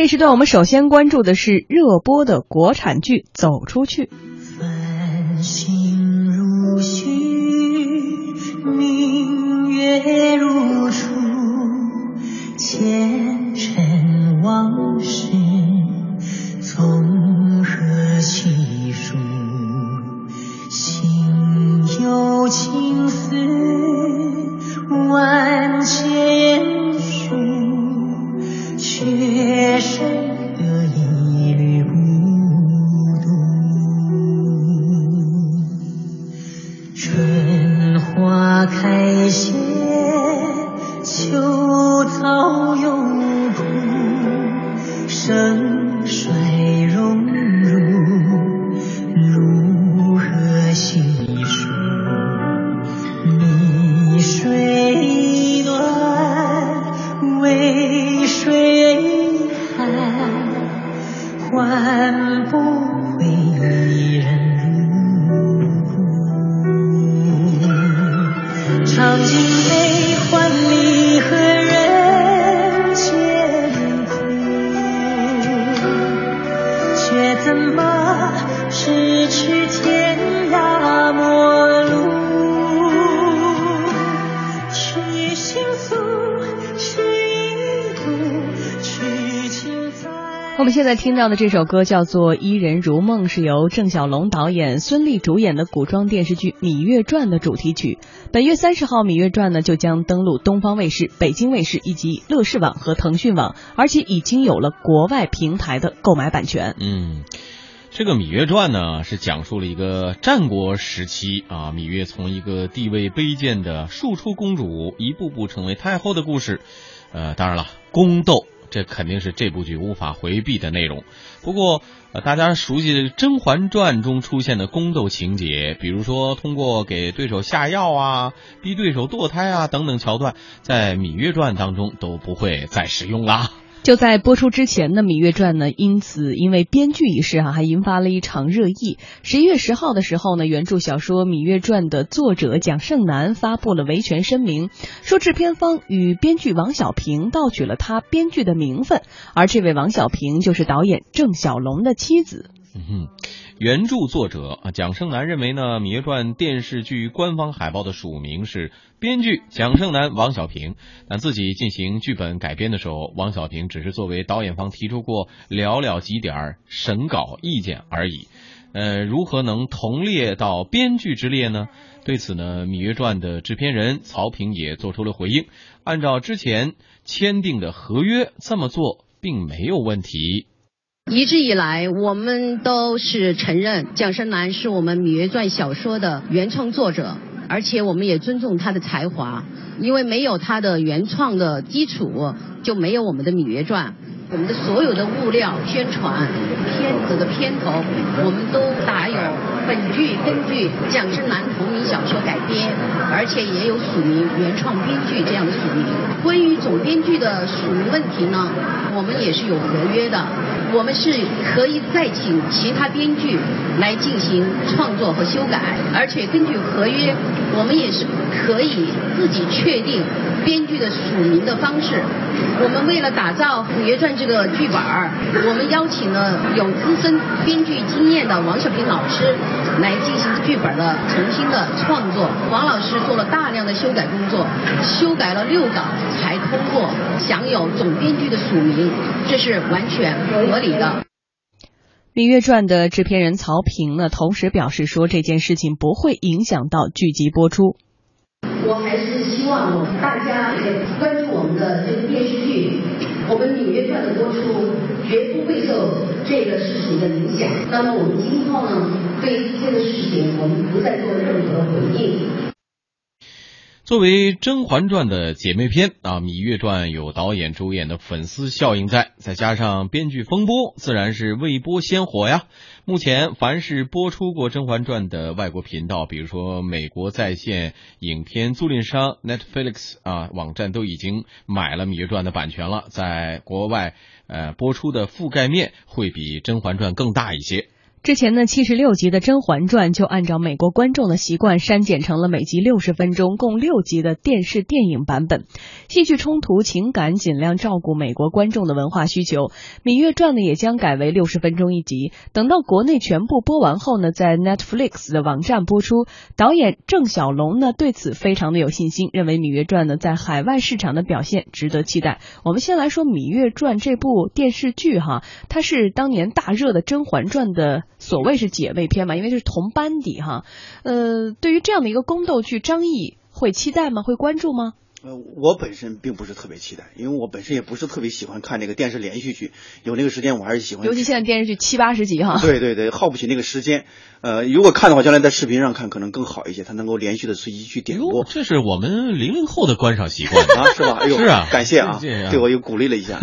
这时段我们首先关注的是热播的国产剧《走出去》。春花开谢，秋什么？咫尺天涯我们现在听到的这首歌叫做《伊人如梦》，是由郑晓龙导演、孙俪主演的古装电视剧《芈月传》的主题曲。本月三十号，《芈月传》呢就将登陆东方卫视、北京卫视以及乐视网和腾讯网，而且已经有了国外平台的购买版权。嗯，这个《芈月传》呢，是讲述了一个战国时期啊，芈月从一个地位卑贱的庶出公主，一步步成为太后的故事。呃，当然了，宫斗这肯定是这部剧无法回避的内容。不过，呃，大家熟悉的《甄嬛传》中出现的宫斗情节，比如说通过给对手下药啊、逼对手堕胎啊等等桥段，在《芈月传》当中都不会再使用了。就在播出之前呢，《芈月传》呢，因此因为编剧一事啊，还引发了一场热议。十一月十号的时候呢，原著小说《芈月传》的作者蒋胜男发布了维权声明，说制片方与编剧王小平盗取了他编剧的名分，而这位王小平就是导演郑晓龙的妻子。嗯哼，原著作者啊蒋胜男认为呢，《芈月传》电视剧官方海报的署名是编剧蒋胜男、王小平，但自己进行剧本改编的时候，王小平只是作为导演方提出过寥寥几点审稿意见而已。呃，如何能同列到编剧之列呢？对此呢，《芈月传》的制片人曹平也做出了回应，按照之前签订的合约，这么做并没有问题。一直以来，我们都是承认蒋胜男是我们《芈月传》小说的原创作者，而且我们也尊重他的才华，因为没有他的原创的基础，就没有我们的《芈月传》。我们的所有的物料、宣传、片子的片头，我们都打有本剧根据蒋胜男同名小说改编，而且也有署名原创编剧这样的署名。关于总编剧的署名问题呢，我们也是有合约的，我们是可以再请其他编剧来进行创作和修改，而且根据合约，我们也是可以自己确定编剧的署名的方式。我们为了打造《芈月传》这个剧本儿，我们邀请了有资深编剧经验的王小平老师来进行剧本的重新的创作。王老师做了大量的修改工作，修改了六稿才通过，享有总编剧的署名，这是完全合理的。《芈月传》的制片人曹平呢，同时表示说这件事情不会影响到剧集播出。我还是希望我们大家也关注我们的这个电视剧，我们《纽约传》的播出绝不会受这个事情的影响。那么我们今后呢，对这个事情，我们不再做。作为《甄嬛传》的姐妹篇啊，《芈月传》有导演主演的粉丝效应在，再加上编剧风波，自然是未播先火呀。目前，凡是播出过《甄嬛传》的外国频道，比如说美国在线影片租赁商 Netflix 啊网站，都已经买了《芈月传》的版权了，在国外呃播出的覆盖面会比《甄嬛传》更大一些。之前呢，七十六集的《甄嬛传》就按照美国观众的习惯删减成了每集六十分钟，共六集的电视电影版本。戏剧冲突、情感尽量照顾美国观众的文化需求，《芈月传》呢也将改为六十分钟一集。等到国内全部播完后呢，在 Netflix 的网站播出。导演郑晓龙呢对此非常的有信心，认为《芈月传》呢在海外市场的表现值得期待。我们先来说《芈月传》这部电视剧哈，它是当年大热的《甄嬛传》的。所谓是姐妹篇嘛，因为这是同班底哈。呃，对于这样的一个宫斗剧，张译会期待吗？会关注吗？呃，我本身并不是特别期待，因为我本身也不是特别喜欢看那个电视连续剧。有那个时间，我还是喜欢。尤其现在电视剧七八十集哈。对对对，耗不起那个时间。呃，如果看的话，将来在视频上看可能更好一些，它能够连续的随机去点播。这是我们零零后的观赏习惯啊，是吧？哎呦，是啊，感谢啊，对我又鼓励了一下。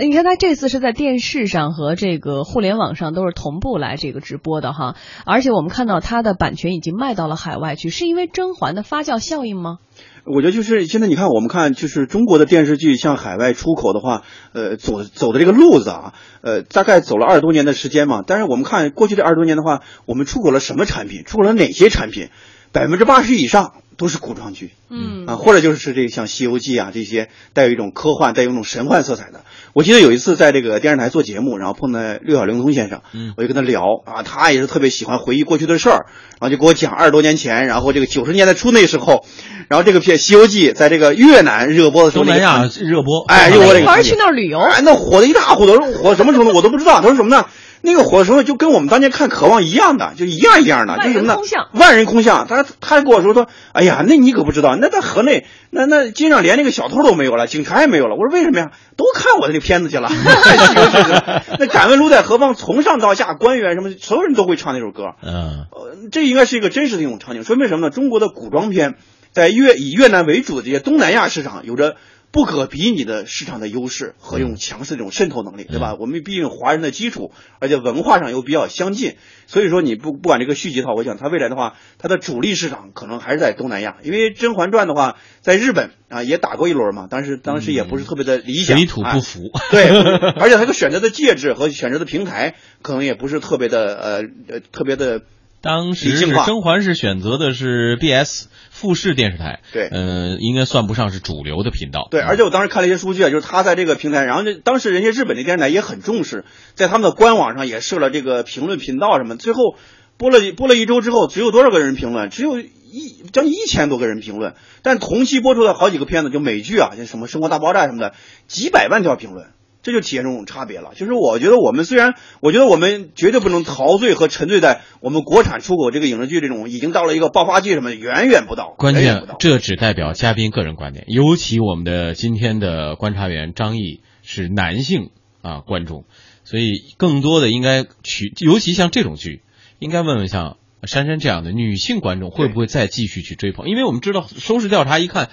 你看他这次是在电视上和这个互联网上都是同步来这个直播的哈，而且我们看到它的版权已经卖到了海外去，是因为甄嬛的发酵效应吗？我觉得就是现在你看，我们看就是中国的电视剧向海外出口的话，呃，走走的这个路子啊，呃，大概走了二十多年的时间嘛。但是我们看过去这二十多年的话，我们出口了什么产品？出口了哪些产品？百分之八十以上。都是古装剧，嗯啊，或者就是这像《西游记》啊这些带有一种科幻、带有一种神幻色彩的。我记得有一次在这个电视台做节目，然后碰到六小龄童先生，嗯，我就跟他聊啊，他也是特别喜欢回忆过去的事儿，然后就给我讲二十多年前，然后这个九十年代初那时候，然后这个片《西游记》在这个越南热播的时候，东南亚热播，哎，热播这个，玩去那儿旅游，哎，那火的一塌糊涂，火什么程度我都不知道。他说什么呢？那个火的时候就跟我们当年看《渴望》一样的，就一样一样的，就什么呢？万人空巷。他他跟我说说，哎呀，那你可不知道，那在河内，那那街上连那个小偷都没有了，警察也没有了。我说为什么呀？都看我的这片子去了。那敢问路在何方？从上到下，官员什么，所有人都会唱那首歌。嗯，呃，这应该是一个真实的一种场景，说明什么呢？中国的古装片在越以越南为主的这些东南亚市场有着。不可比拟的市场的优势和用强势这种渗透能力，对吧？我们毕竟华人的基础，而且文化上又比较相近，所以说你不不管这个续集的话，我想它未来的话，它的主力市场可能还是在东南亚，因为《甄嬛传》的话，在日本啊也打过一轮嘛，但是当时也不是特别的理想，水土不服。对，而且它个选择的介质和选择的平台可能也不是特别的呃呃特别的。当时是甄嬛是选择的是 BS 富士电视台，对，嗯，应该算不上是主流的频道。对，而且我当时看了一些数据啊，就是他在这个平台，然后就当时人家日本的电视台也很重视，在他们的官网上也设了这个评论频道什么，最后播了播了一周之后，只有多少个人评论？只有一将近一千多个人评论，但同期播出的好几个片子，就美剧啊，像什么《生活大爆炸》什么的，几百万条评论。这就体现这种差别了。就是我觉得我们虽然，我觉得我们绝对不能陶醉和沉醉在我们国产出口这个影视剧这种已经到了一个爆发期什么，远远不到。关键这只代表嘉宾个人观点，尤其我们的今天的观察员张毅是男性啊观众，所以更多的应该去，尤其像这种剧，应该问问像珊珊这样的女性观众会不会再继续去追捧？因为我们知道收视调查一看。《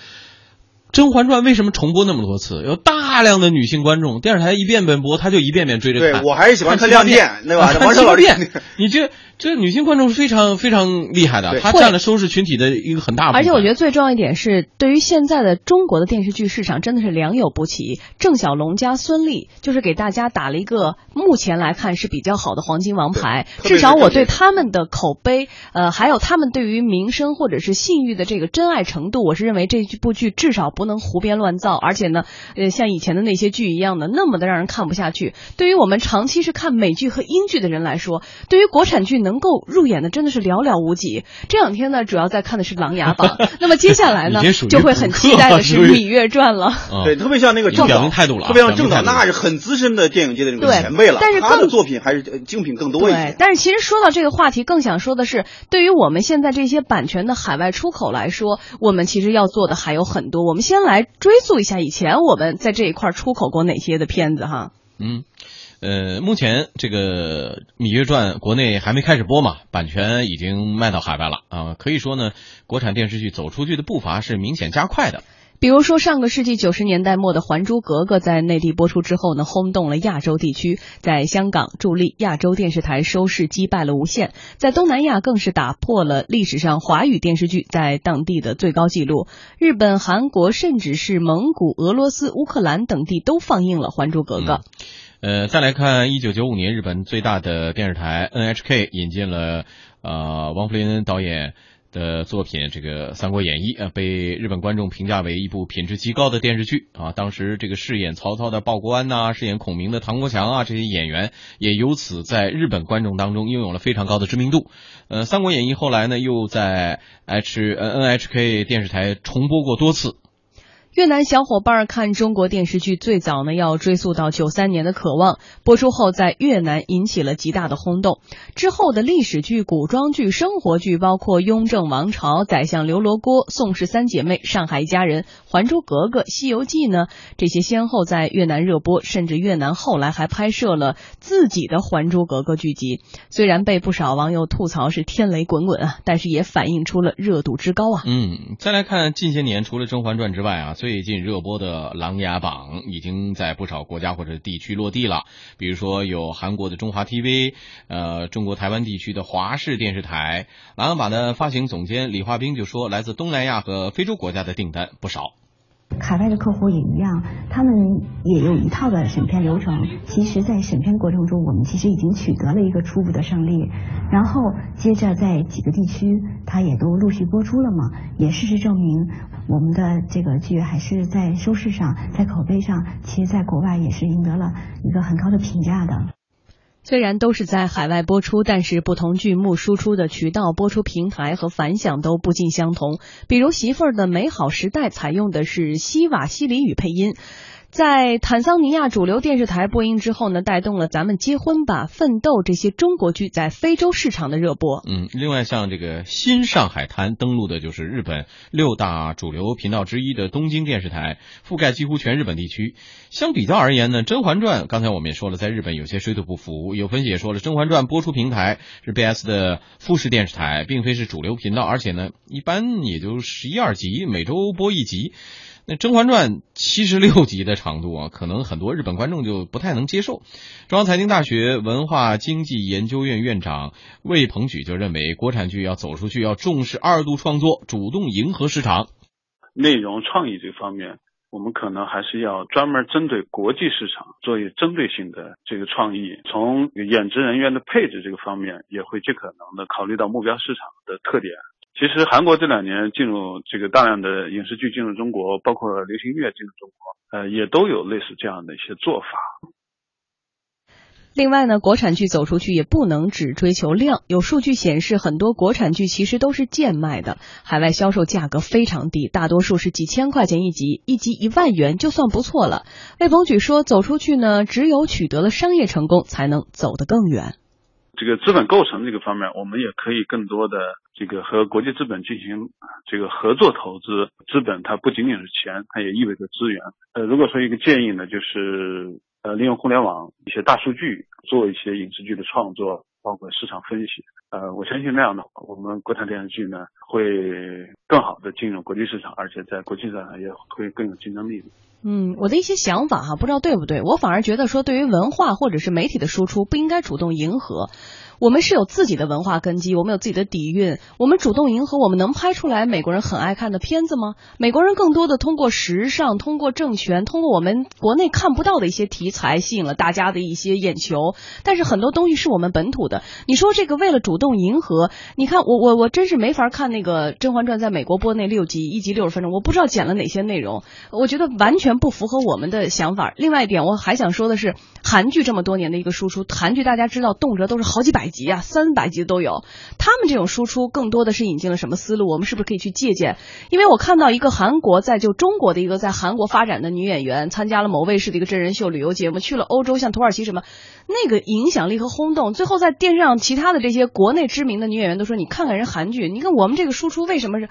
甄嬛传》为什么重播那么多次？有大量的女性观众，电视台一遍遍播，她就一遍遍追着看。对我还是喜欢看亮剑，对吧？王老变，你这这女性观众是非常非常厉害的，她占了收视群体的一个很大部分。而且我觉得最重要一点是，对于现在的中国的电视剧市场，真的是良莠不齐。郑晓龙加孙俪，就是给大家打了一个目前来看是比较好的黄金王牌。至少我对他们的口碑，呃，还有他们对于名声或者是信誉的这个真爱程度，我是认为这部剧至少不。不能胡编乱造，而且呢，呃，像以前的那些剧一样的那么的让人看不下去。对于我们长期是看美剧和英剧的人来说，对于国产剧能够入眼的真的是寥寥无几。这两天呢，主要在看的是《琅琊榜》，那么接下来呢，就会很期待的是《芈月传》了。对，特别像那个郑导，态度了，特别像郑导，那是很资深的电影界的这种前辈了。但是他的作品还是精品更多一些。但是其实说到这个话题，更想说的是，对于我们现在这些版权的海外出口来说，我们其实要做的还有很多。我们先来追溯。一下以前我们在这一块出口过哪些的片子哈？嗯，呃，目前这个《芈月传》国内还没开始播嘛，版权已经卖到海外了啊，可以说呢，国产电视剧走出去的步伐是明显加快的。比如说，上个世纪九十年代末的《还珠格格》在内地播出之后呢，轰动了亚洲地区，在香港助力亚洲电视台收视击败了无线，在东南亚更是打破了历史上华语电视剧在当地的最高纪录。日本、韩国，甚至是蒙古、俄罗斯、乌克兰等地都放映了《还珠格格》。呃，再来看一九九五年，日本最大的电视台 NHK 引进了呃王福林导演。的作品这个《三国演义》啊，被日本观众评价为一部品质极高的电视剧啊。当时这个饰演曹操的鲍国安呐，饰演孔明的唐国强啊，这些演员也由此在日本观众当中拥有了非常高的知名度。呃，《三国演义》后来呢，又在 HNNHK 电视台重播过多次。越南小伙伴看中国电视剧最早呢，要追溯到九三年的《渴望》播出后，在越南引起了极大的轰动。之后的历史剧、古装剧、生活剧，包括《雍正王朝》《宰相刘罗锅》《宋氏三姐妹》《上海一家人》《还珠格格》《西游记》呢，这些先后在越南热播，甚至越南后来还拍摄了自己的《还珠格格》剧集。虽然被不少网友吐槽是天雷滚滚啊，但是也反映出了热度之高啊。嗯，再来看近些年，除了《甄嬛传》之外啊。最近热播的《琅琊榜》已经在不少国家或者地区落地了，比如说有韩国的中华 TV，呃，中国台湾地区的华视电视台。《琅琊榜》的发行总监李华斌就说，来自东南亚和非洲国家的订单不少。海外的客户也一样，他们也有一套的审片流程。其实，在审片过程中，我们其实已经取得了一个初步的胜利。然后，接着在几个地区，它也都陆续播出了嘛，也事实证明，我们的这个剧还是在收视上，在口碑上，其实在国外也是赢得了一个很高的评价的。虽然都是在海外播出，但是不同剧目输出的渠道、播出平台和反响都不尽相同。比如《媳妇儿的美好时代》采用的是西瓦西里语配音。在坦桑尼亚主流电视台播映之后呢，带动了《咱们结婚吧》《奋斗》这些中国剧在非洲市场的热播。嗯，另外像这个新上海滩登陆的就是日本六大主流频道之一的东京电视台，覆盖几乎全日本地区。相比较而言呢，《甄嬛传》刚才我们也说了，在日本有些水土不服。有分析也说了，《甄嬛传》播出平台是 BS 的富士电视台，并非是主流频道，而且呢，一般也就十一二集，每周播一集。那《甄嬛传》七十六集的长度啊，可能很多日本观众就不太能接受。中央财经大学文化经济研究院院长魏鹏举就认为，国产剧要走出去，要重视二度创作，主动迎合市场。内容创意这方面，我们可能还是要专门针对国际市场做一针对性的这个创意。从演职人员的配置这个方面，也会尽可能的考虑到目标市场的特点。其实韩国这两年进入这个大量的影视剧进入中国，包括流行音乐进入中国，呃，也都有类似这样的一些做法。另外呢，国产剧走出去也不能只追求量。有数据显示，很多国产剧其实都是贱卖的，海外销售价格非常低，大多数是几千块钱一集，一集一万元就算不错了。魏鹏举说，走出去呢，只有取得了商业成功，才能走得更远。这个资本构成这个方面，我们也可以更多的这个和国际资本进行这个合作投资。资本它不仅仅是钱，它也意味着资源。呃，如果说一个建议呢，就是呃利用互联网一些大数据做一些影视剧的创作，包括市场分析。呃，我相信那样的话，我们国产电视剧呢会更好的进入国际市场，而且在国际上也会更有竞争力。嗯，我的一些想法哈，不知道对不对。我反而觉得说，对于文化或者是媒体的输出，不应该主动迎合。我们是有自己的文化根基，我们有自己的底蕴。我们主动迎合，我们能拍出来美国人很爱看的片子吗？美国人更多的通过时尚、通过政权、通过我们国内看不到的一些题材，吸引了大家的一些眼球。但是很多东西是我们本土的。你说这个为了主动迎合，你看我我我真是没法看那个《甄嬛传》在美国播那六集，一集六十分钟，我不知道剪了哪些内容，我觉得完全不符合我们的想法。另外一点，我还想说的是，韩剧这么多年的一个输出，韩剧大家知道，动辄都是好几百。百集啊，三百集都有。他们这种输出更多的是引进了什么思路？我们是不是可以去借鉴？因为我看到一个韩国在就中国的一个在韩国发展的女演员，参加了某卫视的一个真人秀旅游节目，去了欧洲，像土耳其什么，那个影响力和轰动。最后在电视上，其他的这些国内知名的女演员都说：“你看看人韩剧，你看我们这个输出为什么是？”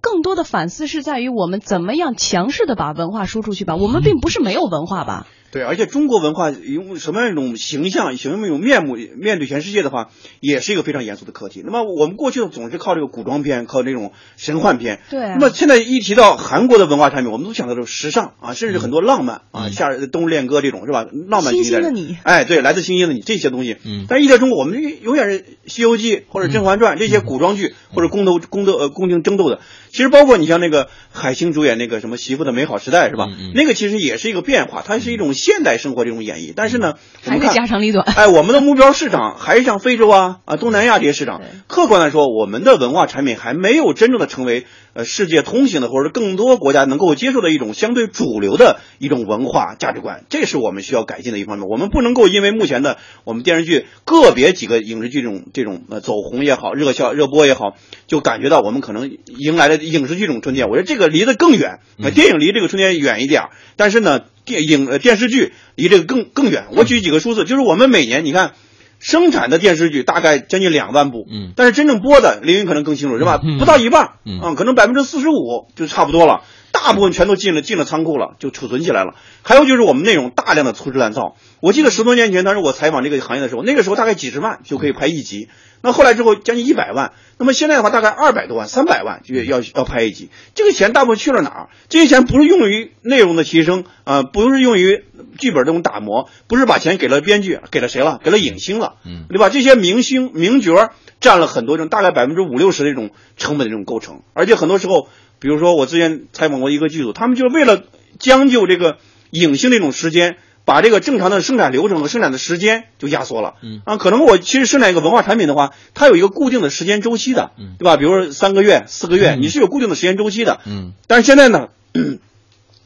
更多的反思是在于我们怎么样强势的把文化输出去吧？我们并不是没有文化吧？对，而且中国文化用什么样一种形象、什么样一种面目面对全世界的话，也是一个非常严肃的课题。那么我们过去总是靠这个古装片，靠这种神幻片。对。那么现在一提到韩国的文化产品，我们都想到这种时尚啊，甚至很多浪漫啊，夏日冬日恋歌这种是吧？浪漫。星星的你。哎，对，来自星星的你这些东西。嗯。但是一到中国，我们永远是《西游记》或者《甄嬛传》这些古装剧或者宫斗、宫斗呃宫廷争斗的。其实包括你像那个海清主演那个什么《媳妇的美好时代》是吧？那个其实也是一个变化，它是一种。现代生活这种演绎。但是呢，我还是们看家长里短。哎，我们的目标市场还是像非洲啊 啊东南亚这些市场。客观来说，我们的文化产品还没有真正的成为呃世界通行的，或者更多国家能够接受的一种相对主流的一种文化价值观。这是我们需要改进的一方面。我们不能够因为目前的我们电视剧个别几个影视剧这种这种呃走红也好，热销热播也好，就感觉到我们可能迎来了影视剧这种春天。我觉得这个离得更远，呃电影离这个春天远一点儿，但是呢，电影呃电视剧离这个更更远。我举几个数字，就是我们每年你看。生产的电视剧大概将近两万部，嗯但是真正播的，凌云可能更清楚是吧？嗯不到一半，嗯啊，可能百分之四十五就差不多了，大部分全都进了进了仓库了，就储存起来了。还有就是我们内容大量的粗制滥造。我记得十多年前，当时我采访这个行业的时候，那个时候大概几十万就可以拍一集，那后来之后将近一百万，那么现在的话大概二百多万、三百万就要要拍一集，这个钱大部分去了哪儿？这些钱不是用于内容的提升啊、不是用于剧本这种打磨，不是把钱给了编剧，给了谁了？给了影星了，嗯对吧？这些明星名角儿占了很多这种大概百分之五六十的这种成本的这种构成，而且很多时候，比如说我之前采访过一个剧组，他们就是为了将就这个影星这种时间。把这个正常的生产流程和生产的时间就压缩了，嗯。啊，可能我其实生产一个文化产品的话，它有一个固定的时间周期的，嗯。对吧？比如说三个月、四个月，嗯。你是有固定的时间周期的，嗯。但是现在呢，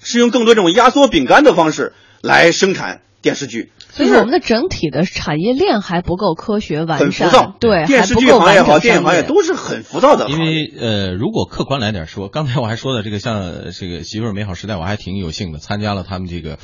是用更多这种压缩饼干的方式来生产电视剧，所以我们的整体的产业链还不够科学完善，很浮躁，对，电视剧行业好，电影行业都是很浮躁的因。为呃，如果客观来点说，刚才我还说的这个像呃这个媳妇儿美好时代，我还挺有幸的，参加了他们这个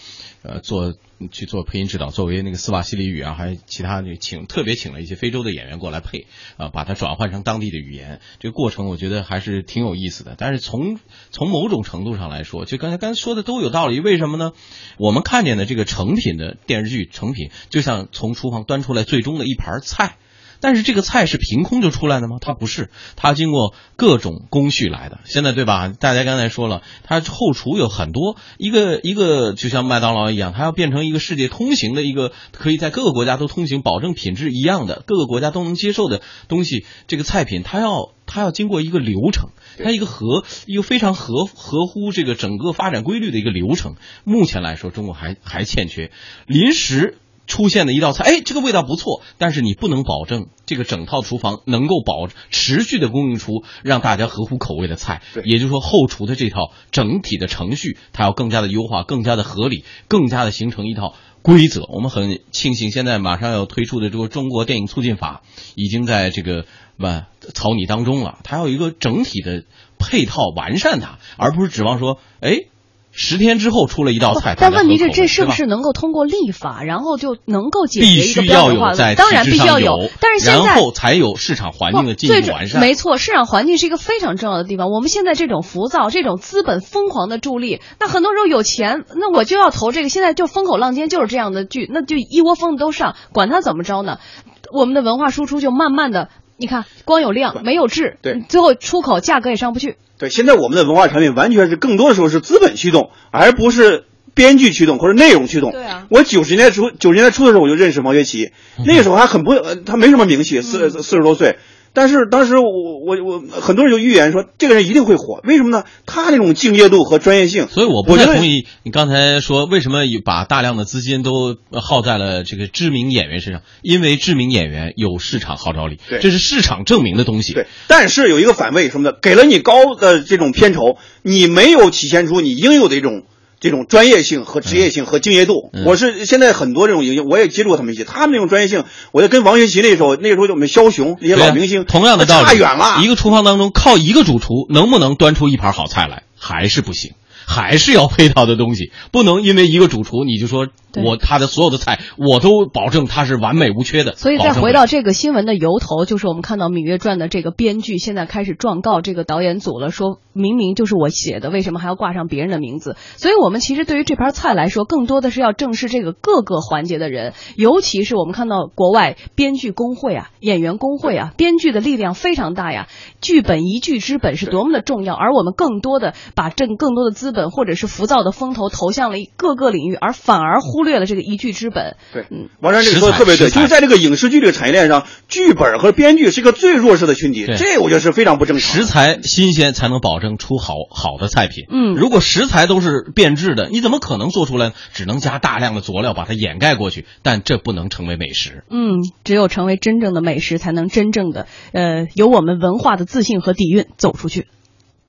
呃做去做配音指导，作为那个斯瓦西里语啊，还有其他的请特别请了一些非洲的演员过来配啊、把它转换成当地的语言，这个过程我觉得还是挺有意思的。但是从从某种程度上来说，就刚才刚才说的都有道理，为什么呢？我们看见的这个成品的电视剧成品，就像从厨房端出来最终的一盘菜。但是这个菜是凭空就出来的吗？它不是，它经过各种工序来的。现在对吧？大家刚才说了，它后厨有很多，一个一个就像麦当劳一样，它要变成一个世界通行的一个，可以在各个国家都通行，保证品质一样的，各个国家都能接受的东西。这个菜品它要它要经过一个流程，它一个合一个非常合合乎这个整个发展规律的一个流程。目前来说，中国还还欠缺临时。出现的一道菜，哎，这个味道不错，但是你不能保证这个整套厨房能够保持续的供应出让大家合乎口味的菜。对也就是说，后厨的这套整体的程序，它要更加的优化，更加的合理，更加的形成一套规则。我们很庆幸，现在马上要推出的这个中国电影促进法，已经在这个吧草拟当中了。它要有一个整体的配套完善它，而不是指望说，哎。十天之后出了一道菜，但问题是，这是不是能够通过立法，然后就能够解决一个标准化当然必须要有，但是现在然后才有市场环境的进一步完善。没错，市场环境是一个非常重要的地方。我们现在这种浮躁、这种资本疯狂的助力，那很多时候有钱，那我就要投这个。现在就风口浪尖就是这样的剧，那就一窝蜂的都上，管它怎么着呢？我们的文化输出就慢慢的，你看光有量没有质，对最后出口价格也上不去。对，现在我们的文化产品完全是更多的时候是资本驱动，而不是编剧驱动或者内容驱动。对啊我九十年代初九十年代初的时候我就认识王学圻，那个时候还很不，呃他没什么名气，四四十多岁。但是当时我我我很多人就预言说这个人一定会火，为什么呢？他那种敬业度和专业性，所以我不太同意你刚才说为什么把大量的资金都耗在了这个知名演员身上，因为知名演员有市场号召力，这是市场证明的东西。对，但是有一个反胃什么的，给了你高的这种片酬，你没有体现出你应有的一种这种专业性和职业性和敬业度。嗯我是现在很多这种影星，我也接触过他们一些，他们那种专业性，我就跟王学圻那时候，那时候就我们枭雄那些老明星，同样的道理，差远了。一个厨房当中靠一个主厨能不能端出一盘好菜来，还是不行。还是要配套的东西，不能因为一个主厨你就说对我他的所有的菜我都保证它是完美无缺的。所以再回到这个新闻的由头，就是我们看到《芈月传》的这个编剧现在开始状告这个导演组了，说明明就是我写的，为什么还要挂上别人的名字？所以我们其实对于这盘菜来说，更多的是要正视这个各个环节的人，尤其是我们看到国外编剧工会啊、演员工会啊，编剧的力量非常大呀，剧本一剧之本是多么的重要，而我们更多的把挣更多的资本或者是浮躁的风头投向了各个领域，而反而忽略。略了这个一剧之本。对，嗯，王山这个说的特别对，就是在这个影视剧这个产业链上，剧本和编剧是一个最弱势的群体，这我觉得是非常不正常。食材新鲜才能保证出好好的菜品。嗯，如果食材都是变质的，你怎么可能做出来？只能加大量的佐料把它掩盖过去，但这不能成为美食。嗯，只有成为真正的美食，才能真正的呃有我们文化的自信和底蕴走出去。